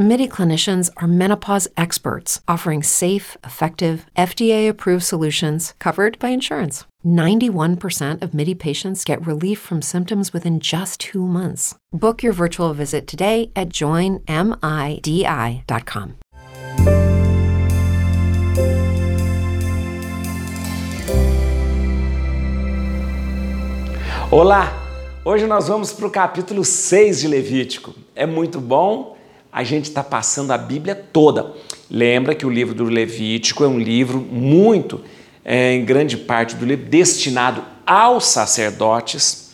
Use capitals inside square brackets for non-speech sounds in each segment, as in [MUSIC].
MIDI clinicians are menopause experts offering safe, effective, FDA approved solutions covered by insurance. 91% of MIDI patients get relief from symptoms within just two months. Book your virtual visit today at joinmidi.com. Olá! Hoje nós vamos para o capítulo 6 de Levítico. É muito bom, a gente está passando a Bíblia toda. Lembra que o livro do Levítico é um livro muito, é, em grande parte do livro, destinado aos sacerdotes,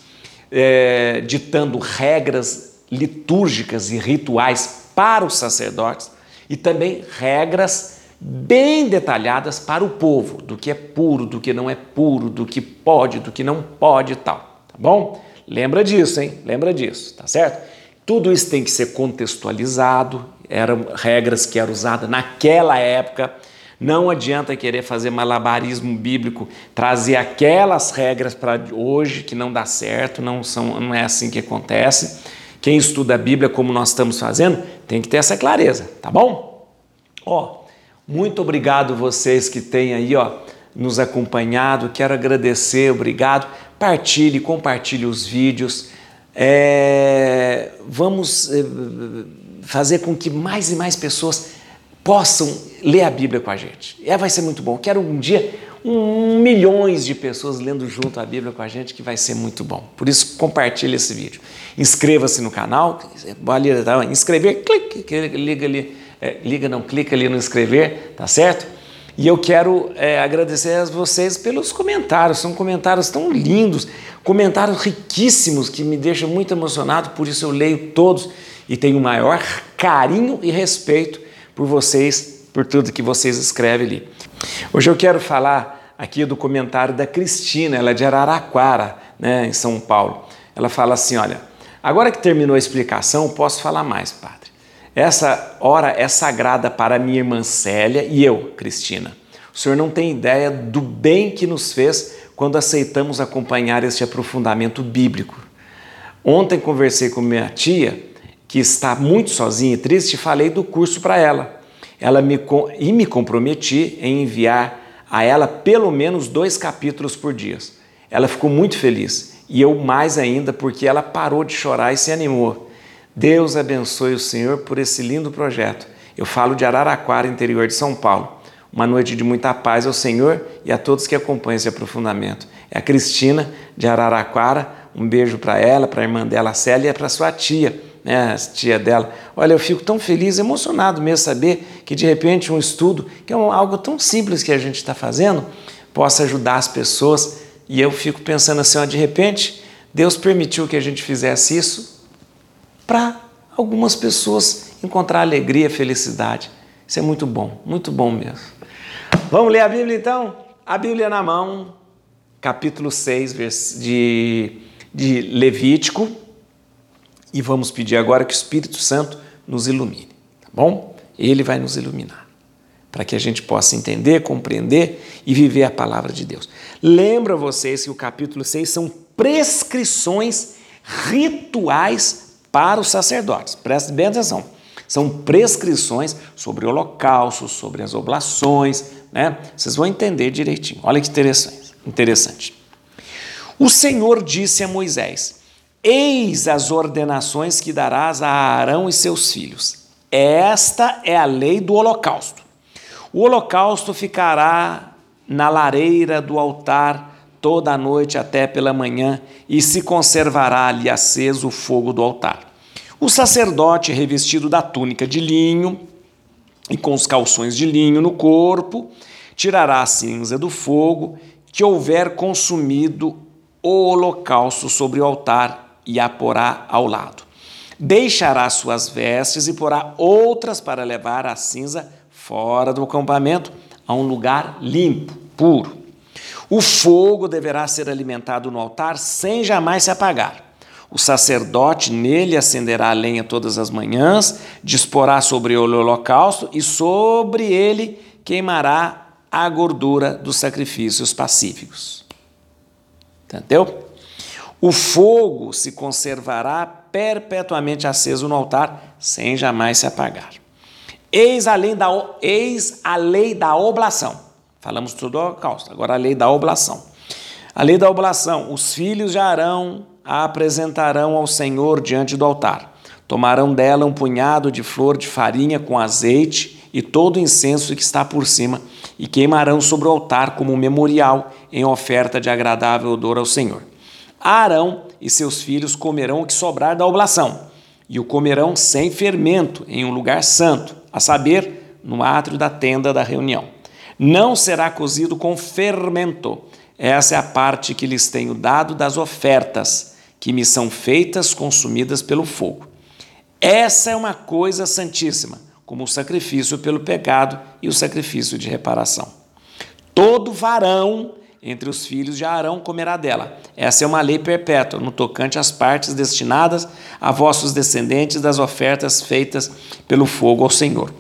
é, ditando regras litúrgicas e rituais para os sacerdotes e também regras bem detalhadas para o povo, do que é puro, do que não é puro, do que pode, do que não pode e tal tá bom? Lembra disso, hein? Lembra disso, tá certo? Tudo isso tem que ser contextualizado, eram regras que eram usadas naquela época. Não adianta querer fazer malabarismo bíblico, trazer aquelas regras para hoje que não dá certo, não, são, não é assim que acontece. Quem estuda a Bíblia como nós estamos fazendo, tem que ter essa clareza, tá bom? Ó, muito obrigado vocês que têm aí, ó, nos acompanhado. Quero agradecer, obrigado. Partilhe, compartilhe os vídeos. É, vamos é, fazer com que mais e mais pessoas possam ler a Bíblia com a gente. É, vai ser muito bom. Quero um dia um, milhões de pessoas lendo junto a Bíblia com a gente, que vai ser muito bom. Por isso, compartilhe esse vídeo. Inscreva-se no canal, ali, tá, inscrever, clique, liga ali, é, liga não, clica ali no inscrever, tá certo? E eu quero é, agradecer a vocês pelos comentários, são comentários tão lindos, comentários riquíssimos que me deixam muito emocionado, por isso eu leio todos e tenho o maior carinho e respeito por vocês, por tudo que vocês escrevem ali. Hoje eu quero falar aqui do comentário da Cristina, ela é de Araraquara, né, em São Paulo. Ela fala assim: olha, agora que terminou a explicação, posso falar mais, padre. Essa hora é sagrada para minha irmã Célia e eu, Cristina. O senhor não tem ideia do bem que nos fez quando aceitamos acompanhar este aprofundamento bíblico. Ontem conversei com minha tia, que está muito sozinha e triste, e falei do curso para ela. Ela me e me comprometi em enviar a ela pelo menos dois capítulos por dia. Ela ficou muito feliz e eu mais ainda porque ela parou de chorar e se animou. Deus abençoe o Senhor por esse lindo projeto. Eu falo de Araraquara, interior de São Paulo. Uma noite de muita paz ao Senhor e a todos que acompanham esse aprofundamento. É a Cristina de Araraquara. Um beijo para ela, para a irmã dela, a Célia, e para sua tia, né, a tia dela. Olha, eu fico tão feliz, emocionado mesmo saber que de repente um estudo, que é algo tão simples que a gente está fazendo, possa ajudar as pessoas. E eu fico pensando assim, ó, de repente, Deus permitiu que a gente fizesse isso para algumas pessoas encontrar alegria, felicidade. Isso é muito bom, muito bom mesmo. Vamos ler a Bíblia então? A Bíblia na mão, capítulo 6 de, de Levítico. E vamos pedir agora que o Espírito Santo nos ilumine, tá bom? Ele vai nos iluminar, para que a gente possa entender, compreender e viver a palavra de Deus. Lembra vocês que o capítulo 6 são prescrições rituais para os sacerdotes. Preste bem atenção. São prescrições sobre holocaustos, sobre as oblações, né? Vocês vão entender direitinho. Olha que interessante. interessante. O Senhor disse a Moisés: Eis as ordenações que darás a Arão e seus filhos. Esta é a lei do holocausto. O holocausto ficará na lareira do altar toda a noite até pela manhã, e se conservará ali aceso o fogo do altar. O sacerdote, revestido da túnica de linho e com os calções de linho no corpo, tirará a cinza do fogo que houver consumido o holocausto sobre o altar e a porá ao lado. Deixará suas vestes e porá outras para levar a cinza fora do acampamento a um lugar limpo, puro. O fogo deverá ser alimentado no altar sem jamais se apagar. O sacerdote nele acenderá a lenha todas as manhãs, disporá sobre o holocausto e sobre ele queimará a gordura dos sacrifícios pacíficos. Entendeu? O fogo se conservará perpetuamente aceso no altar, sem jamais se apagar. Eis a lei da, eis a lei da oblação. Falamos tudo do holocausto, agora a lei da oblação. A lei da oblação: os filhos de Arão a apresentarão ao Senhor diante do altar. Tomarão dela um punhado de flor de farinha com azeite e todo o incenso que está por cima, e queimarão sobre o altar como um memorial em oferta de agradável odor ao Senhor. Arão e seus filhos comerão o que sobrar da oblação, e o comerão sem fermento em um lugar santo, a saber, no átrio da tenda da reunião. Não será cozido com fermento. Essa é a parte que lhes tenho dado das ofertas que me são feitas consumidas pelo fogo. Essa é uma coisa santíssima, como o sacrifício pelo pecado e o sacrifício de reparação. Todo varão entre os filhos de Arão comerá dela. Essa é uma lei perpétua, no tocante às partes destinadas a vossos descendentes das ofertas feitas pelo fogo ao Senhor.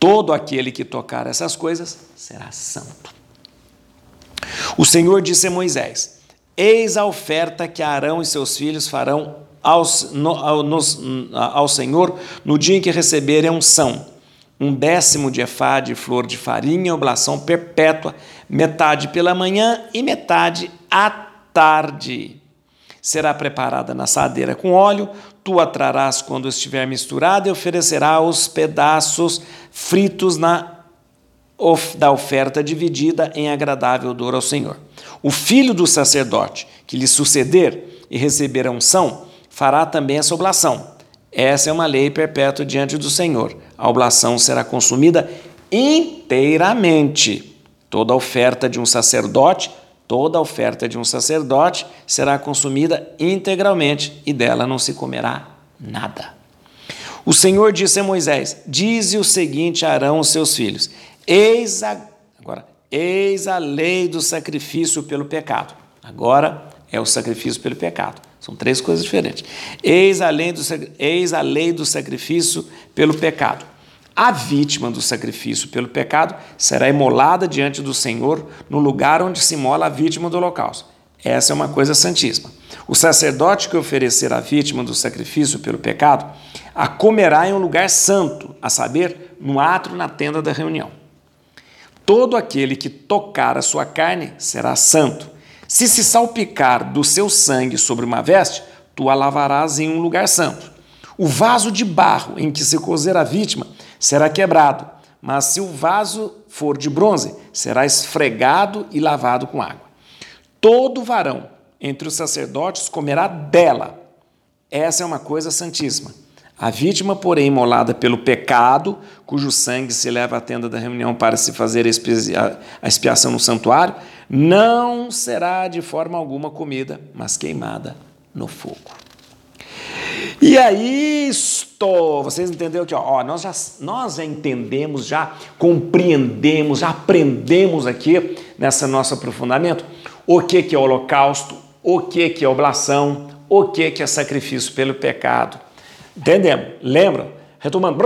Todo aquele que tocar essas coisas será santo. O Senhor disse a Moisés: Eis a oferta que Arão e seus filhos farão aos, no, ao, nos, ao Senhor no dia em que receberem unção. Um décimo de efá de flor de farinha, oblação perpétua, metade pela manhã e metade à tarde. Será preparada na assadeira com óleo, tu a trarás quando estiver misturada e oferecerá os pedaços fritos na da oferta dividida em agradável odor ao Senhor. O filho do sacerdote que lhe suceder e receber a unção fará também essa oblação. Essa é uma lei perpétua diante do Senhor. A oblação será consumida inteiramente. Toda oferta de um sacerdote, toda oferta de um sacerdote será consumida integralmente e dela não se comerá nada. O Senhor disse a Moisés: Dize o seguinte a Arão e seus filhos: Eis agora, eis a lei do sacrifício pelo pecado. Agora é o sacrifício pelo pecado. São três coisas diferentes. Eis a lei do, eis a lei do sacrifício pelo pecado. A vítima do sacrifício pelo pecado será imolada diante do Senhor no lugar onde se imola a vítima do holocausto. Essa é uma coisa santíssima. O sacerdote que oferecer a vítima do sacrifício pelo pecado a comerá em um lugar santo, a saber, no átrio na tenda da reunião. Todo aquele que tocar a sua carne será santo. Se se salpicar do seu sangue sobre uma veste, tu a lavarás em um lugar santo. O vaso de barro em que se cozer a vítima será quebrado, mas se o vaso for de bronze, será esfregado e lavado com água. Todo varão entre os sacerdotes comerá dela. Essa é uma coisa santíssima. A vítima, porém, imolada pelo pecado, cujo sangue se leva à tenda da reunião para se fazer a expiação no santuário, não será de forma alguma comida, mas queimada no fogo. E aí, estou, vocês entenderam que ó, nós, já, nós já entendemos, já compreendemos, já aprendemos aqui nessa nosso aprofundamento o que, que é holocausto, o que, que é oblação, o que, que é sacrifício pelo pecado Entendemos? Lembram? Retomando,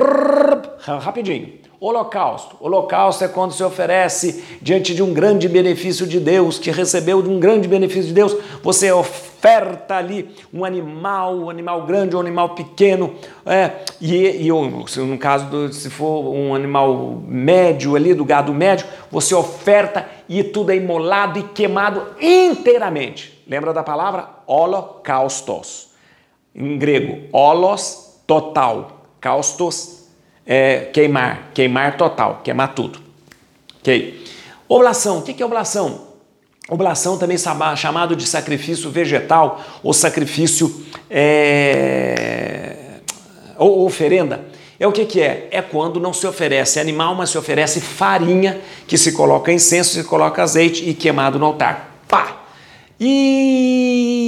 rapidinho. Holocausto. Holocausto é quando se oferece diante de um grande benefício de Deus, que recebeu de um grande benefício de Deus, você oferta ali um animal, um animal grande um animal pequeno, é, e, e no caso do, se for um animal médio ali, do gado médio, você oferta e tudo é imolado e queimado inteiramente. Lembra da palavra? Holocaustos em grego, holos, total, caustos, é, queimar, queimar total, queimar tudo. Ok? Oblação, o que é oblação? Oblação também chamado de sacrifício vegetal ou sacrifício é, ou oferenda. É o que, que é? É quando não se oferece animal, mas se oferece farinha, que se coloca incenso, se coloca azeite e queimado no altar. Pá! E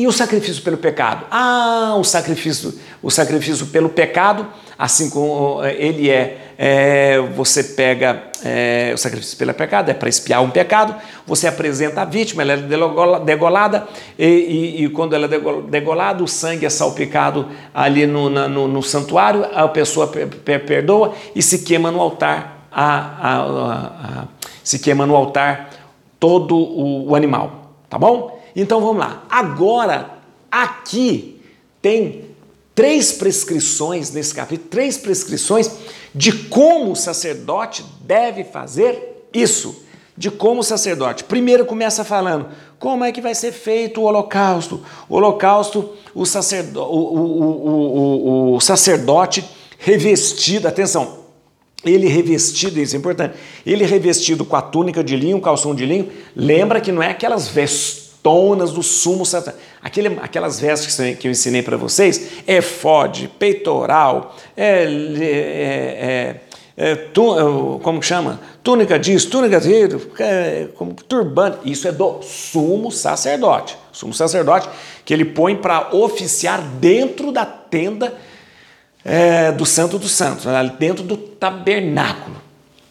o sacrifício pelo pecado? Ah, o sacrifício, o sacrifício pelo pecado, assim como eh, ele é, é, você pega é, o sacrifício pelo pecado, é para espiar um pecado, você apresenta a vítima, ela é degolada, e, e, e quando ela é degolada, o sangue é salpicado ali no, na, no, no, santuário, a pessoa perdoa e se queima no altar, a, a, a, se queima no altar todo o, o animal, tá bom? Então vamos lá. Agora, aqui tem três prescrições nesse capítulo, três prescrições de como o sacerdote deve fazer isso. De como o sacerdote. Primeiro começa falando como é que vai ser feito o holocausto. O holocausto, o, sacerdo, o, o, o sacerdote revestido, atenção, ele revestido, isso é importante, ele revestido com a túnica de linho, calção de linho, lembra que não é aquelas vestonas do sumo sacerdote, aquelas vestes que eu ensinei para vocês, é fode, peitoral, é, é, é, é tu, é, como chama? Túnica disso, túnica daquilo, é, como turbante. Isso é do sumo sacerdote. Sumo sacerdote que ele põe para oficiar dentro da tenda do Santo dos Santos, dentro do tabernáculo.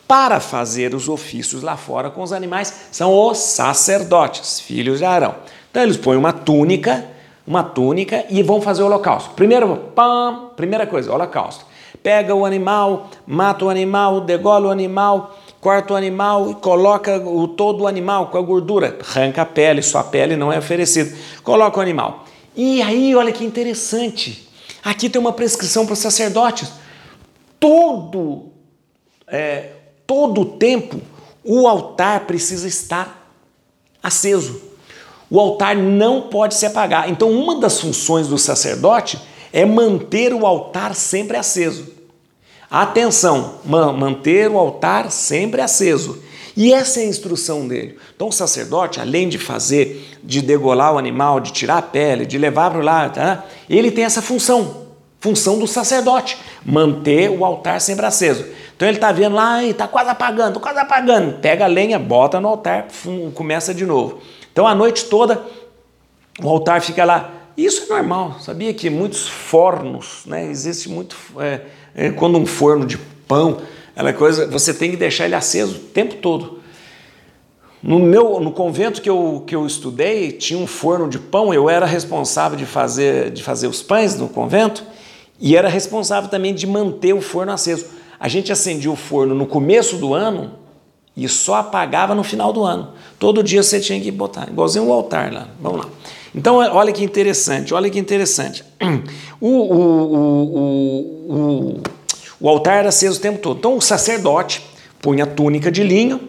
Para fazer os ofícios lá fora com os animais são os sacerdotes, filhos de Arão. Então eles põem uma túnica, uma túnica e vão fazer o holocausto. Primeiro, pam, primeira coisa, holocausto. Pega o animal, mata o animal, degola o animal, corta o animal e coloca o, todo o animal com a gordura. Arranca a pele, só a pele não é oferecida. Coloca o animal. E aí, olha que interessante. Aqui tem uma prescrição para os sacerdotes. Todo, é, todo o tempo, o altar precisa estar aceso o altar não pode se apagar. Então, uma das funções do sacerdote é manter o altar sempre aceso. Atenção, manter o altar sempre aceso. E essa é a instrução dele. Então, o sacerdote, além de fazer, de degolar o animal, de tirar a pele, de levar para o lado, tá? ele tem essa função, função do sacerdote, manter o altar sempre aceso. Então ele está vendo lá, está quase apagando, quase apagando. Pega a lenha, bota no altar, começa de novo. Então a noite toda o altar fica lá. Isso é normal, sabia que muitos fornos, né? Existe muito. É, é, quando um forno de pão, ela coisa, você tem que deixar ele aceso o tempo todo. No meu, no convento que eu, que eu estudei, tinha um forno de pão, eu era responsável de fazer, de fazer os pães no convento e era responsável também de manter o forno aceso. A gente acendia o forno no começo do ano e só apagava no final do ano. Todo dia você tinha que botar, igualzinho o altar lá. Vamos lá. Então, olha que interessante, olha que interessante. [CLEARS THROAT] O, o, o, o, altar era aceso o tempo todo. Então, o sacerdote punha a túnica de linho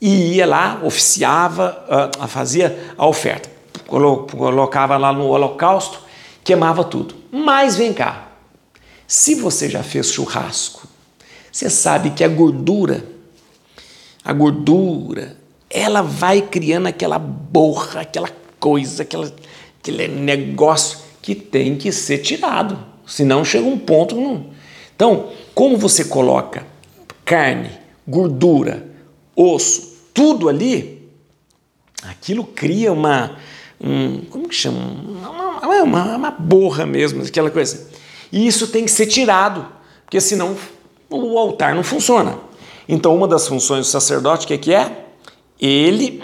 e ia lá, oficiava, uh, fazia a oferta. Colocava lá no holocausto, queimava tudo. Mas vem cá, se você já fez churrasco, você sabe que a gordura a gordura, ela vai criando aquela borra, aquela coisa, aquela, aquele negócio que tem que ser tirado. Senão chega um ponto. Não. Então, como você coloca carne, gordura, osso, tudo ali, aquilo cria uma. Um, como que chama? Uma, uma, uma borra mesmo, aquela coisa. E isso tem que ser tirado, porque senão o altar não funciona. Então, uma das funções do sacerdote, o que, que é? Ele,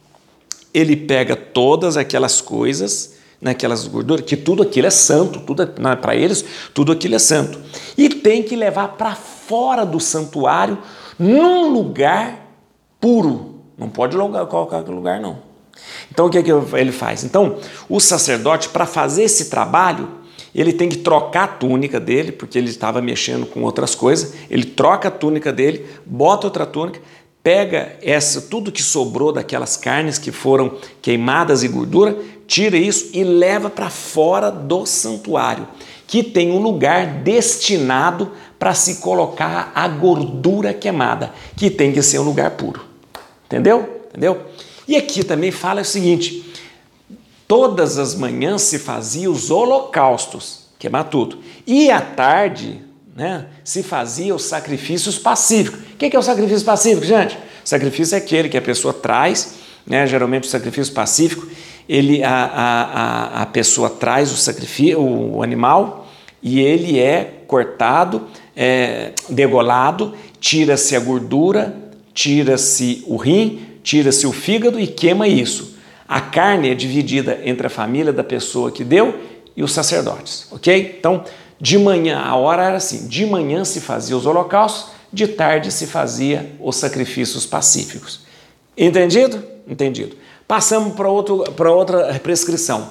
[CLEARS THROAT] ele pega todas aquelas coisas, naquelas né, gorduras, que tudo aquilo é santo, tudo é, né, para eles, tudo aquilo é santo. E tem que levar para fora do santuário, num lugar puro. Não pode colocar lugar, não. Então, o que, é que ele faz? Então, o sacerdote, para fazer esse trabalho, ele tem que trocar a túnica dele, porque ele estava mexendo com outras coisas. Ele troca a túnica dele, bota outra túnica, pega essa tudo que sobrou daquelas carnes que foram queimadas e gordura, tira isso e leva para fora do santuário, que tem um lugar destinado para se colocar a gordura queimada, que tem que ser um lugar puro. Entendeu? Entendeu? E aqui também fala o seguinte: Todas as manhãs se fazia os holocaustos, queimar tudo. E à tarde né, se fazia os sacrifícios pacíficos. O que é o sacrifício pacífico, gente? O sacrifício é aquele que a pessoa traz, né, geralmente o sacrifício pacífico, ele, a, a, a pessoa traz o sacrifício, o animal, e ele é cortado, é, degolado, tira-se a gordura, tira-se o rim, tira-se o fígado e queima isso. A carne é dividida entre a família da pessoa que deu e os sacerdotes, ok? Então, de manhã, a hora era assim: de manhã se fazia os holocaustos, de tarde se fazia os sacrifícios pacíficos. Entendido? Entendido. Passamos para outra prescrição.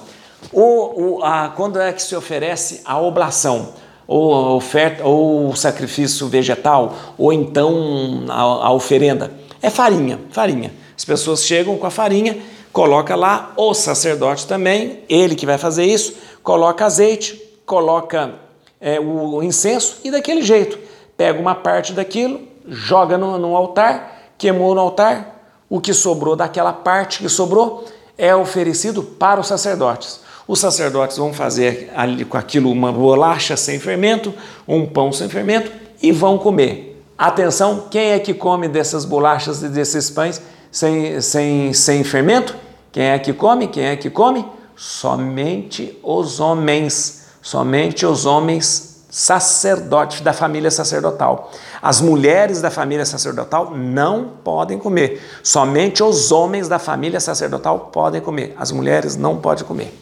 O, o, a, quando é que se oferece a oblação? Ou a oferta, ou o sacrifício vegetal, ou então a, a oferenda? É farinha, farinha. As pessoas chegam com a farinha, coloca lá, o sacerdote também, ele que vai fazer isso, coloca azeite, coloca é, o incenso e daquele jeito. Pega uma parte daquilo, joga no, no altar, queimou no altar, o que sobrou daquela parte que sobrou é oferecido para os sacerdotes. Os sacerdotes vão fazer ali, com aquilo uma bolacha sem fermento, um pão sem fermento e vão comer. Atenção, quem é que come dessas bolachas e desses pães sem, sem, sem fermento? Quem é que come? Quem é que come? Somente os homens, somente os homens sacerdotes da família sacerdotal. As mulheres da família sacerdotal não podem comer. Somente os homens da família sacerdotal podem comer. As mulheres não podem comer.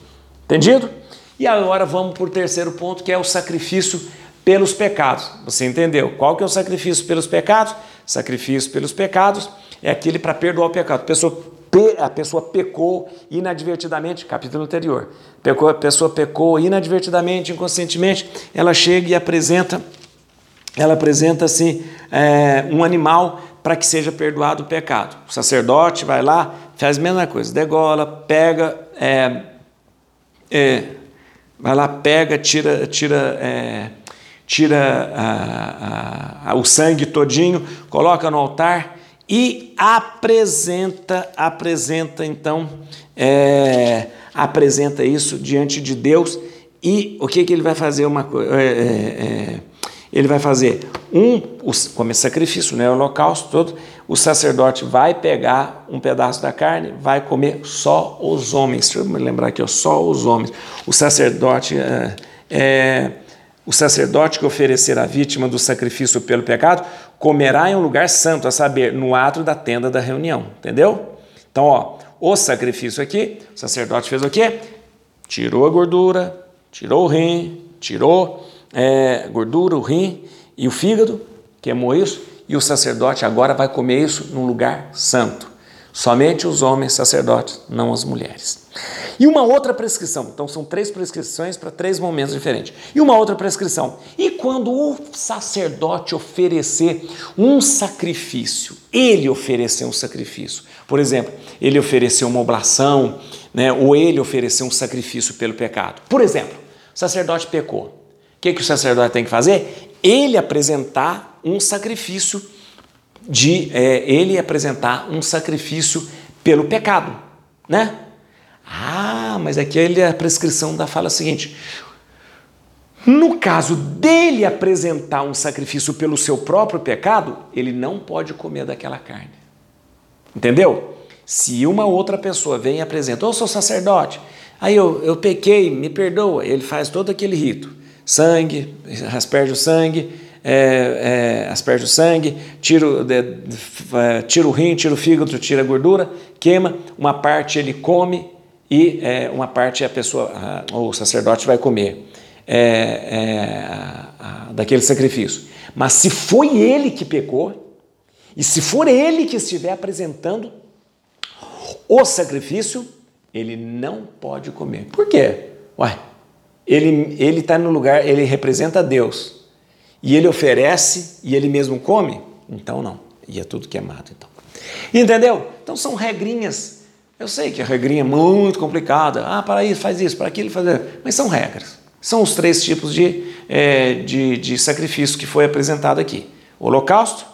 Entendido? E agora vamos para o terceiro ponto, que é o sacrifício pelos pecados. Você entendeu? Qual que é o sacrifício pelos pecados? Sacrifício pelos pecados é aquele para perdoar o pecado. A pessoa, a pessoa pecou inadvertidamente, capítulo anterior. Pecou, a pessoa pecou inadvertidamente, inconscientemente, ela chega e apresenta, ela apresenta assim é, um animal para que seja perdoado o pecado. O sacerdote vai lá, faz a mesma coisa, degola, pega, é, é, vai lá, pega, tira, tira é, tira a, a, a, o sangue todinho, coloca no altar e apresenta, apresenta então, é, apresenta isso diante de Deus e o que, que ele vai fazer uma é, é, é, ele vai fazer um como é sacrifício, né, holocausto todo, o sacerdote vai pegar um pedaço da carne, vai comer só os homens. Deixa eu me lembrar aqui, ó, só os homens. O sacerdote é, é o sacerdote que oferecer a vítima do sacrifício pelo pecado comerá em um lugar santo, a saber, no ato da tenda da reunião. Entendeu? Então, ó, o sacrifício aqui, o sacerdote fez o quê? Tirou a gordura, tirou o rim, tirou é, gordura, o rim e o fígado, queimou isso, e o sacerdote agora vai comer isso num lugar santo. Somente os homens sacerdotes, não as mulheres. E uma outra prescrição, então são três prescrições para três momentos diferentes. E uma outra prescrição. E quando o sacerdote oferecer um sacrifício, ele oferecer um sacrifício, por exemplo, ele ofereceu uma oblação, né, ou ele ofereceu um sacrifício pelo pecado. Por exemplo, o sacerdote pecou. O que, que o sacerdote tem que fazer? Ele apresentar um sacrifício de é, ele apresentar um sacrifício pelo pecado, né? Ah, mas aqui a prescrição da fala seguinte: no caso dele apresentar um sacrifício pelo seu próprio pecado, ele não pode comer daquela carne. Entendeu? Se uma outra pessoa vem e apresenta, oh, sou sacerdote, aí eu, eu pequei, me perdoa, ele faz todo aquele rito, sangue, asperge o sangue, é, é, asperge o sangue, tira, é, tira o rim, tira o fígado, tira a gordura, queima, uma parte ele come e é, uma parte a pessoa, a, o sacerdote vai comer é, é, a, a, daquele sacrifício. Mas se foi ele que pecou, e se for ele que estiver apresentando o sacrifício, ele não pode comer. Por quê? Ué, ele está no lugar, ele representa Deus e ele oferece e ele mesmo come, então não. E é tudo queimado, então. Entendeu? Então são regrinhas. Eu sei que a regrinha é muito complicada. Ah, para isso, faz isso, para aquilo, faz isso. Mas são regras. São os três tipos de, é, de, de sacrifício que foi apresentado aqui: holocausto,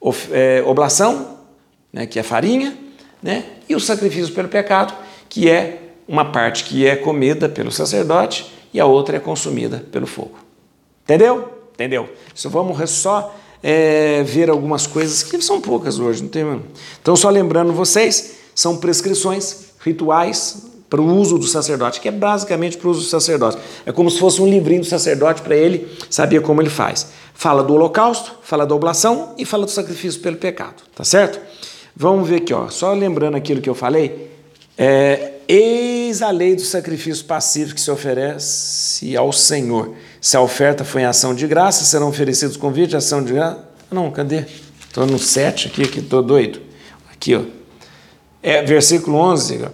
of, é, oblação, né, que é farinha, né, e o sacrifício pelo pecado, que é uma parte que é comida pelo sacerdote e a outra é consumida pelo fogo. Entendeu? Entendeu? Só vamos só é, ver algumas coisas que são poucas hoje, não tem Então, só lembrando vocês, são prescrições, rituais para o uso do sacerdote, que é basicamente para o uso do sacerdote. É como se fosse um livrinho do sacerdote para ele saber como ele faz. Fala do holocausto, fala da oblação e fala do sacrifício pelo pecado, tá certo? Vamos ver aqui, ó, só lembrando aquilo que eu falei, é, eis a lei do sacrifício passivo que se oferece ao Senhor. Se a oferta foi em ação de graça, serão oferecidos convites, ação de graça. Não, cadê? Estou no 7 aqui, que estou doido. Aqui, ó. É, versículo 11.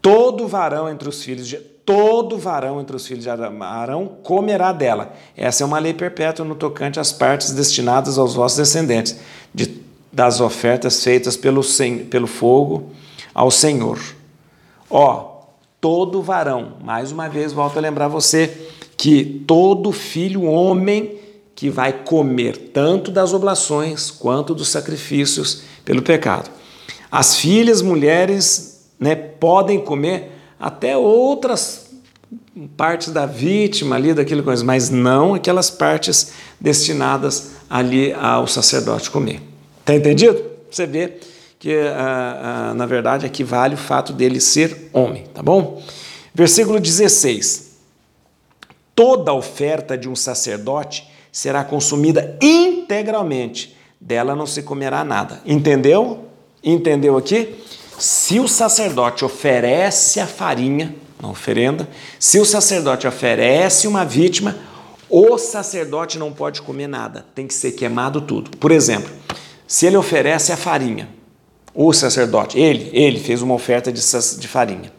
Todo varão entre os filhos de todo varão entre os filhos de Arão comerá dela. Essa é uma lei perpétua no tocante às partes destinadas aos vossos descendentes, de, das ofertas feitas pelo, pelo fogo ao Senhor. Ó, todo varão, mais uma vez volto a lembrar você que todo filho homem que vai comer tanto das oblações quanto dos sacrifícios pelo pecado. As filhas mulheres né, podem comer até outras partes da vítima ali, daquilo coisa, mas não aquelas partes destinadas ali ao sacerdote comer. Tá entendido? Você vê que, ah, ah, na verdade, equivale o fato dele ser homem, tá bom? Versículo 16. Toda oferta de um sacerdote será consumida integralmente, dela não se comerá nada. Entendeu? Entendeu aqui? Se o sacerdote oferece a farinha, uma oferenda, se o sacerdote oferece uma vítima, o sacerdote não pode comer nada, tem que ser queimado tudo. Por exemplo, se ele oferece a farinha, o sacerdote, ele, ele fez uma oferta de, de farinha,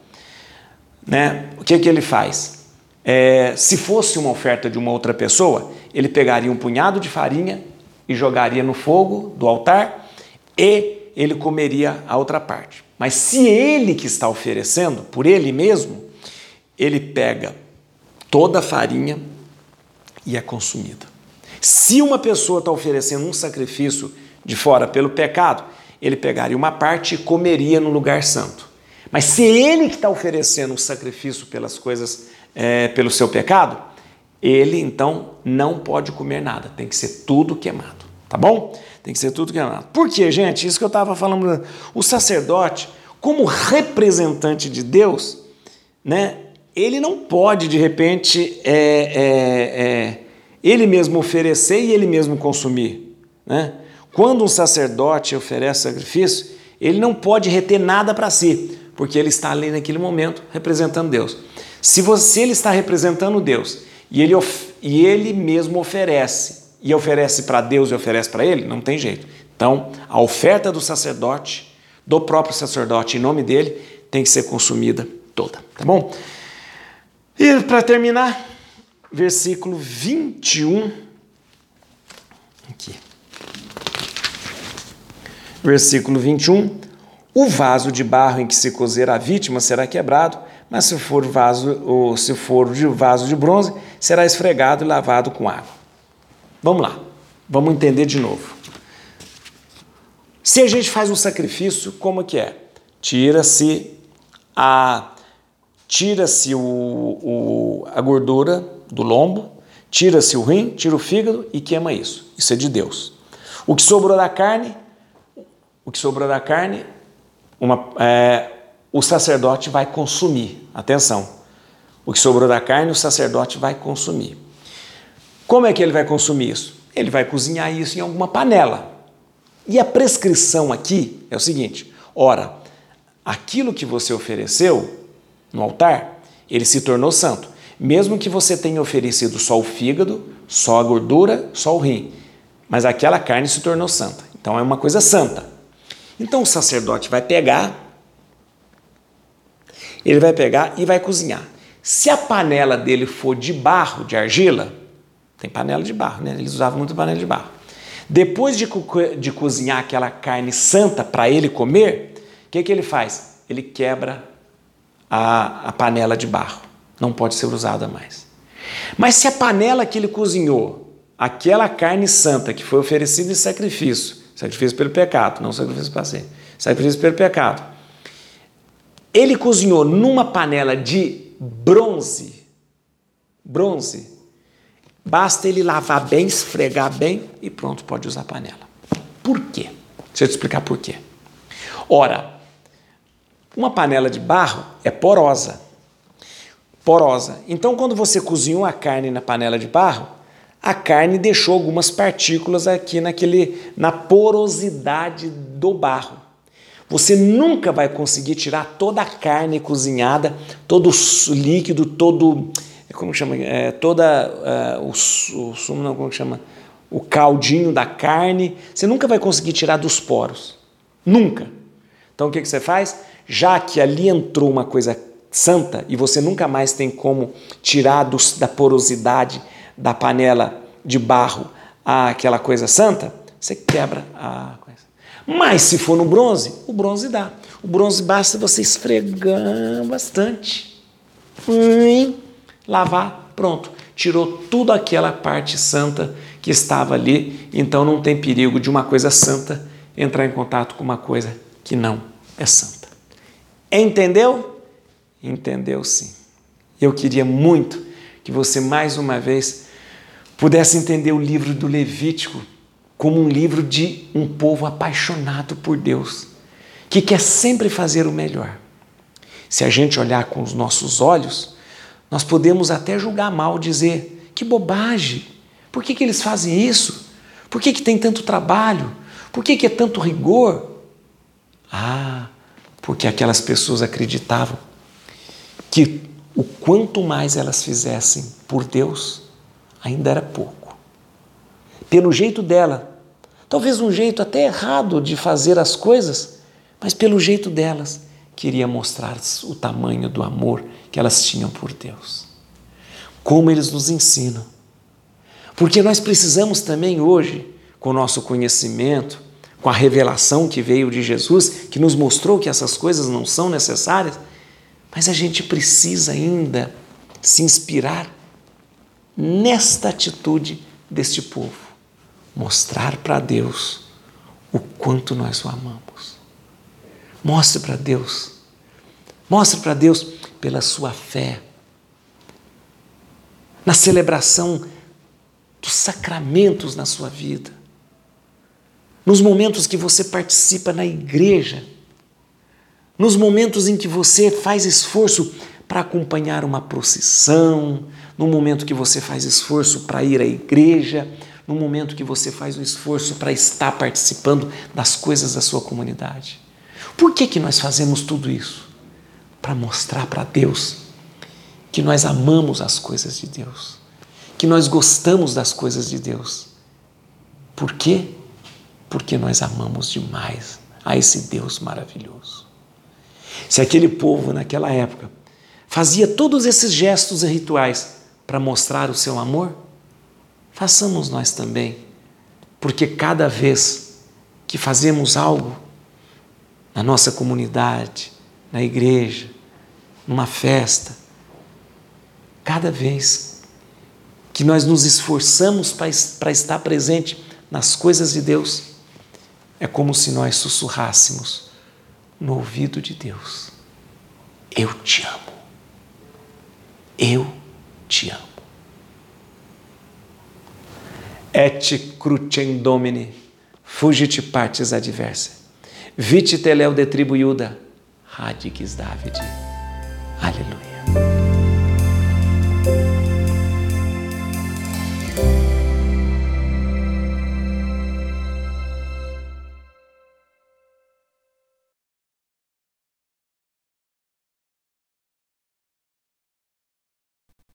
né? O que que ele faz? É, se fosse uma oferta de uma outra pessoa, ele pegaria um punhado de farinha e jogaria no fogo do altar e ele comeria a outra parte. Mas se ele que está oferecendo, por ele mesmo, ele pega toda a farinha e é consumida. Se uma pessoa está oferecendo um sacrifício de fora pelo pecado, ele pegaria uma parte e comeria no lugar santo. Mas se ele que está oferecendo o sacrifício pelas coisas, é, pelo seu pecado, ele então não pode comer nada, tem que ser tudo queimado, tá bom? Tem que ser tudo queimado. Por quê, gente? Isso que eu estava falando. O sacerdote, como representante de Deus, né? Ele não pode, de repente, é, é, é, ele mesmo oferecer e ele mesmo consumir. Né? Quando um sacerdote oferece sacrifício, ele não pode reter nada para si, porque ele está ali naquele momento representando Deus. Se você ele está representando Deus e ele, e ele mesmo oferece, e oferece para Deus e oferece para ele, não tem jeito. Então, a oferta do sacerdote, do próprio sacerdote, em nome dele, tem que ser consumida toda, tá bom? E para terminar, versículo 21. Aqui. Versículo 21. O vaso de barro em que se cozer a vítima será quebrado, mas se for vaso ou se for de vaso de bronze, será esfregado e lavado com água. Vamos lá, vamos entender de novo. Se a gente faz um sacrifício, como que é? Tira-se a tira-se o, o, a gordura do lombo, tira-se o rim, tira o fígado e queima isso. Isso é de Deus. O que sobrou da carne, o que sobrou da carne, uma, é, o sacerdote vai consumir. Atenção. O que sobrou da carne, o sacerdote vai consumir. Como é que ele vai consumir isso? Ele vai cozinhar isso em alguma panela. E a prescrição aqui é o seguinte: ora, aquilo que você ofereceu no altar, ele se tornou santo. Mesmo que você tenha oferecido só o fígado, só a gordura, só o rim, mas aquela carne se tornou santa. Então é uma coisa santa. Então o sacerdote vai pegar, ele vai pegar e vai cozinhar. Se a panela dele for de barro, de argila, tem panela de barro, né? Eles usavam muito panela de barro. Depois de, co de cozinhar aquela carne santa para ele comer, o que, que ele faz? Ele quebra a, a panela de barro. Não pode ser usada mais. Mas se a panela que ele cozinhou, aquela carne santa que foi oferecida em sacrifício, sacrifício pelo pecado, não sacrifício para ser, sacrifício pelo pecado, ele cozinhou numa panela de bronze, bronze, Basta ele lavar bem, esfregar bem e pronto, pode usar a panela. Por quê? Deixa eu te explicar por quê. Ora, Uma panela de barro é porosa. Porosa. Então, quando você cozinhou a carne na panela de barro, a carne deixou algumas partículas aqui naquele, na porosidade do barro. Você nunca vai conseguir tirar toda a carne cozinhada, todo o líquido, todo como chama, é, toda uh, o, o sumo, não, como chama, o caldinho da carne. Você nunca vai conseguir tirar dos poros, nunca. Então o que, que você faz? Já que ali entrou uma coisa santa e você nunca mais tem como tirar dos, da porosidade da panela de barro aquela coisa santa, você quebra a coisa. Mas se for no bronze, o bronze dá. O bronze basta você esfregar bastante. Hum, lavar, pronto. Tirou tudo aquela parte santa que estava ali, então não tem perigo de uma coisa santa entrar em contato com uma coisa que não é santa. Entendeu? Entendeu sim. Eu queria muito que você mais uma vez pudesse entender o livro do Levítico como um livro de um povo apaixonado por Deus, que quer sempre fazer o melhor. Se a gente olhar com os nossos olhos, nós podemos até julgar mal, dizer: que bobagem, por que, que eles fazem isso? Por que, que tem tanto trabalho? Por que, que é tanto rigor? Ah, porque aquelas pessoas acreditavam que o quanto mais elas fizessem por Deus, ainda era pouco. Pelo jeito dela, talvez um jeito até errado de fazer as coisas, mas pelo jeito delas, queria mostrar o tamanho do amor que elas tinham por Deus. Como eles nos ensinam. Porque nós precisamos também hoje, com o nosso conhecimento, com a revelação que veio de Jesus, que nos mostrou que essas coisas não são necessárias, mas a gente precisa ainda se inspirar nesta atitude deste povo mostrar para Deus o quanto nós o amamos. Mostre para Deus. Mostre para Deus pela sua fé. Na celebração dos sacramentos na sua vida. Nos momentos que você participa na igreja. Nos momentos em que você faz esforço para acompanhar uma procissão, no momento que você faz esforço para ir à igreja, no momento que você faz o esforço para estar participando das coisas da sua comunidade. Por que, que nós fazemos tudo isso? Para mostrar para Deus que nós amamos as coisas de Deus, que nós gostamos das coisas de Deus. Por quê? Porque nós amamos demais a esse Deus maravilhoso. Se aquele povo naquela época fazia todos esses gestos e rituais para mostrar o seu amor, façamos nós também, porque cada vez que fazemos algo na nossa comunidade, na igreja, numa festa, cada vez que nós nos esforçamos para estar presente nas coisas de Deus, é como se nós sussurrássemos no ouvido de Deus: Eu te amo. Eu te amo. Et crucem domini, fugit partes adversa. Vite teleu de tribu Iuda, radix David. Aleluia.